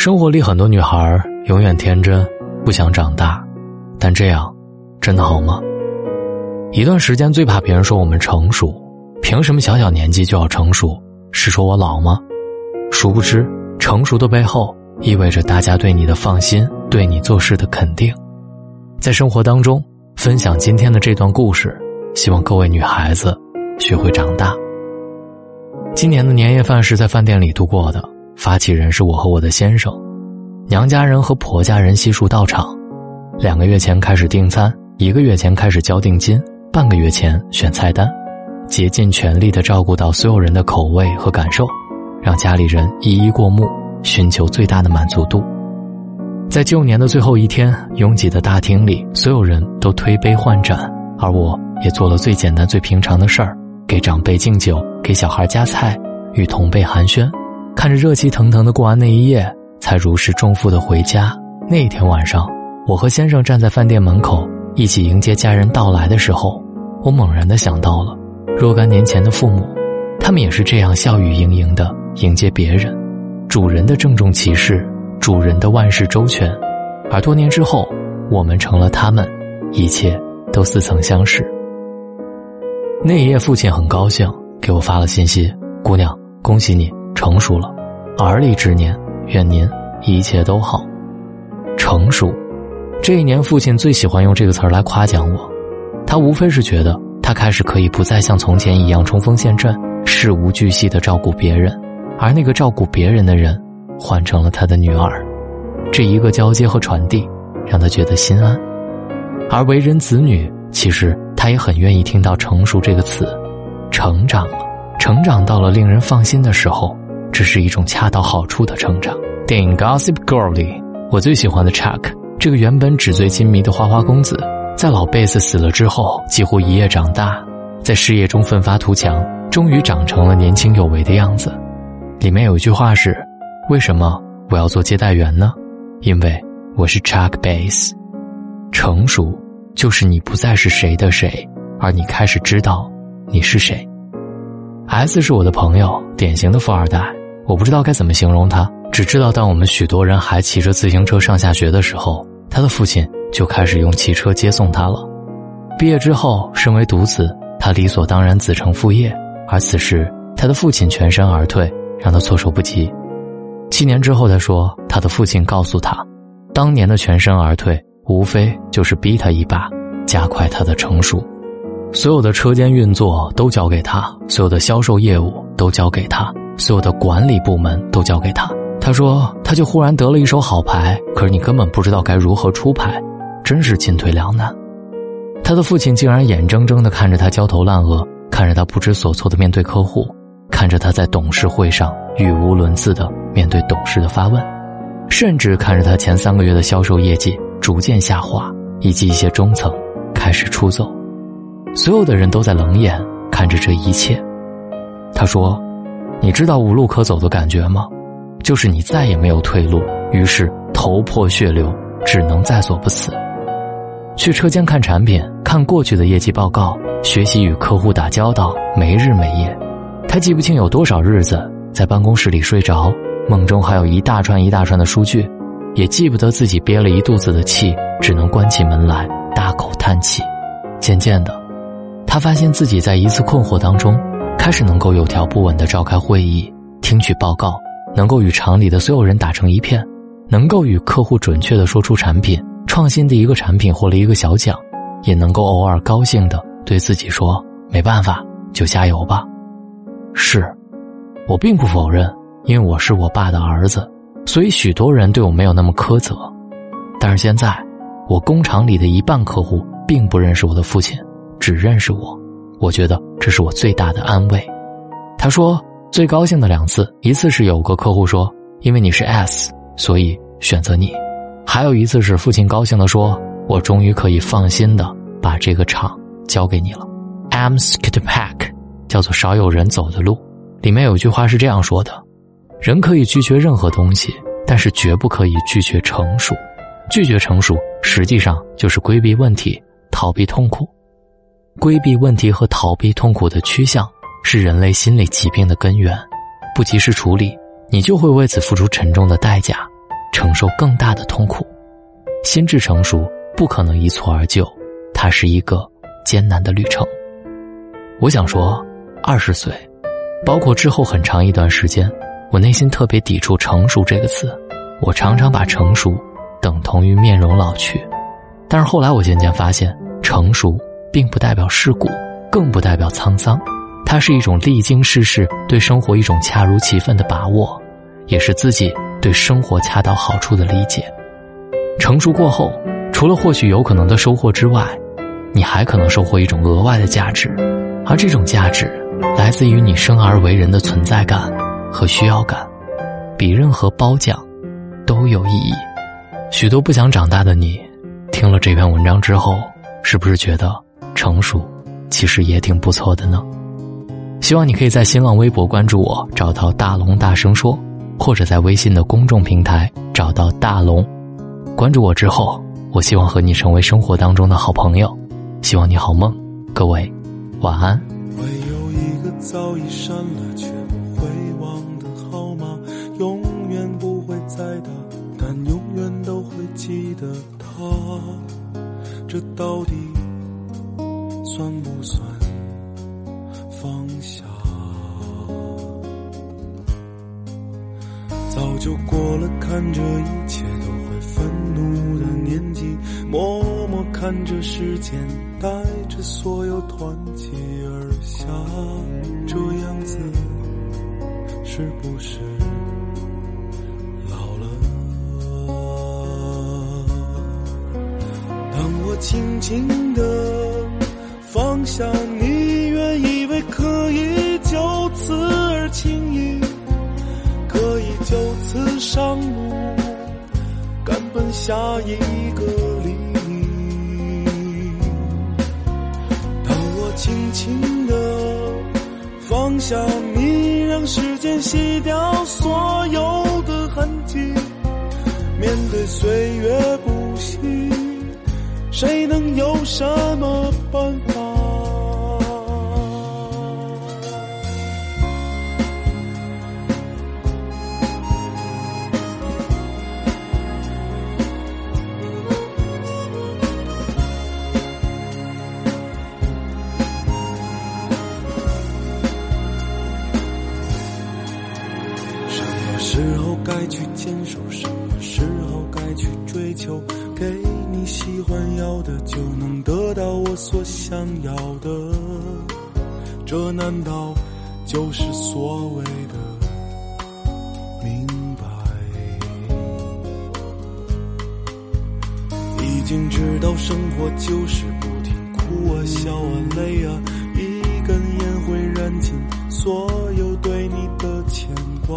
生活里很多女孩永远天真，不想长大，但这样真的好吗？一段时间最怕别人说我们成熟，凭什么小小年纪就要成熟？是说我老吗？殊不知，成熟的背后意味着大家对你的放心，对你做事的肯定。在生活当中，分享今天的这段故事，希望各位女孩子学会长大。今年的年夜饭是在饭店里度过的。发起人是我和我的先生，娘家人和婆家人悉数到场。两个月前开始订餐，一个月前开始交定金，半个月前选菜单，竭尽全力的照顾到所有人的口味和感受，让家里人一一过目，寻求最大的满足度。在旧年的最后一天，拥挤的大厅里，所有人都推杯换盏，而我也做了最简单、最平常的事儿：给长辈敬酒，给小孩夹菜，与同辈寒暄。看着热气腾腾的过完那一夜，才如释重负的回家。那天晚上，我和先生站在饭店门口，一起迎接家人到来的时候，我猛然的想到了若干年前的父母，他们也是这样笑语盈盈的迎接别人，主人的郑重其事，主人的万事周全。而多年之后，我们成了他们，一切都似曾相识。那一夜，父亲很高兴，给我发了信息：“姑娘，恭喜你。”成熟了，而立之年，愿您一切都好。成熟，这一年父亲最喜欢用这个词儿来夸奖我。他无非是觉得他开始可以不再像从前一样冲锋陷阵、事无巨细的照顾别人，而那个照顾别人的人换成了他的女儿。这一个交接和传递，让他觉得心安。而为人子女，其实他也很愿意听到“成熟”这个词，成长了，成长到了令人放心的时候。这是一种恰到好处的成长。电影《Gossip Girl》里，我最喜欢的 Chuck，这个原本纸醉金迷的花花公子，在老贝斯死了之后，几乎一夜长大，在事业中奋发图强，终于长成了年轻有为的样子。里面有一句话是：“为什么我要做接待员呢？因为我是 Chuck Bass。成熟就是你不再是谁的谁，而你开始知道你是谁。S 是我的朋友，典型的富二代。”我不知道该怎么形容他，只知道当我们许多人还骑着自行车上下学的时候，他的父亲就开始用汽车接送他了。毕业之后，身为独子，他理所当然子承父业，而此时他的父亲全身而退，让他措手不及。七年之后，他说他的父亲告诉他，当年的全身而退，无非就是逼他一把，加快他的成熟。所有的车间运作都交给他，所有的销售业务都交给他。所有的管理部门都交给他。他说：“他就忽然得了一手好牌，可是你根本不知道该如何出牌，真是进退两难。”他的父亲竟然眼睁睁的看着他焦头烂额，看着他不知所措的面对客户，看着他在董事会上语无伦次的面对董事的发问，甚至看着他前三个月的销售业绩逐渐下滑，以及一些中层开始出走。所有的人都在冷眼看着这一切。他说。你知道无路可走的感觉吗？就是你再也没有退路，于是头破血流，只能在所不辞。去车间看产品，看过去的业绩报告，学习与客户打交道，没日没夜。他记不清有多少日子在办公室里睡着，梦中还有一大串一大串的数据，也记不得自己憋了一肚子的气，只能关起门来大口叹气。渐渐的，他发现自己在一次困惑当中。开始能够有条不紊地召开会议，听取报告，能够与厂里的所有人打成一片，能够与客户准确地说出产品创新的一个产品获了一个小奖，也能够偶尔高兴地对自己说：“没办法，就加油吧。”是，我并不否认，因为我是我爸的儿子，所以许多人对我没有那么苛责。但是现在，我工厂里的一半客户并不认识我的父亲，只认识我。我觉得这是我最大的安慰。他说最高兴的两次，一次是有个客户说，因为你是 S，所以选择你；还有一次是父亲高兴的说，我终于可以放心的把这个厂交给你了。I'm skip pack，叫做少有人走的路。里面有句话是这样说的：人可以拒绝任何东西，但是绝不可以拒绝成熟。拒绝成熟，实际上就是规避问题，逃避痛苦。规避问题和逃避痛苦的趋向是人类心理疾病的根源，不及时处理，你就会为此付出沉重的代价。承受更大的痛苦。心智成熟不可能一蹴而就，它是一个艰难的旅程。我想说，二十岁，包括之后很长一段时间，我内心特别抵触“成熟”这个词。我常常把成熟等同于面容老去，但是后来我渐渐发现，成熟并不代表世故，更不代表沧桑，它是一种历经世事、对生活一种恰如其分的把握，也是自己对生活恰到好处的理解。成熟过后，除了获取有可能的收获之外，你还可能收获一种额外的价值，而这种价值来自于你生而为人的存在感和需要感，比任何褒奖。都有意义。许多不想长大的你，听了这篇文章之后，是不是觉得成熟其实也挺不错的呢？希望你可以在新浪微博关注我，找到大龙大声说，或者在微信的公众平台找到大龙。关注我之后，我希望和你成为生活当中的好朋友。希望你好梦，各位晚安。会有一个早已删了却不会忘的号码，永远不会再打。但永远都会记得早就过了看着一切都会愤怒的年纪，默默看着时间带着所有团结而下，这样子是不是老了？当我？轻轻的放下，你愿意上路，赶奔下一个黎明。当我轻轻的放下你，让时间洗掉所有的痕迹，面对岁月不息。谁能有什么办法？时候该去坚守？什么时候该去追求？给。你喜欢要的就能得到我所想要的，这难道就是所谓的明白？已经知道生活就是不停哭啊笑啊累啊，一根烟会燃尽所有对你的牵挂，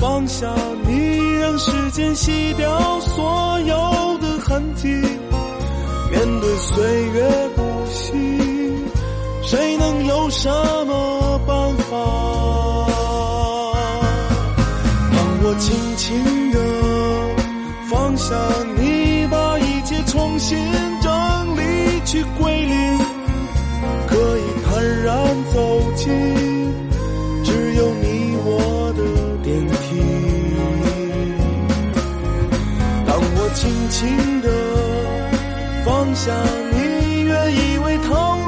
放下你，让时间洗掉所有的。痕迹，面对岁月不息，谁能有什么办法？当我轻轻的放下你，把一切重新轻轻的。放下你，愿意为逃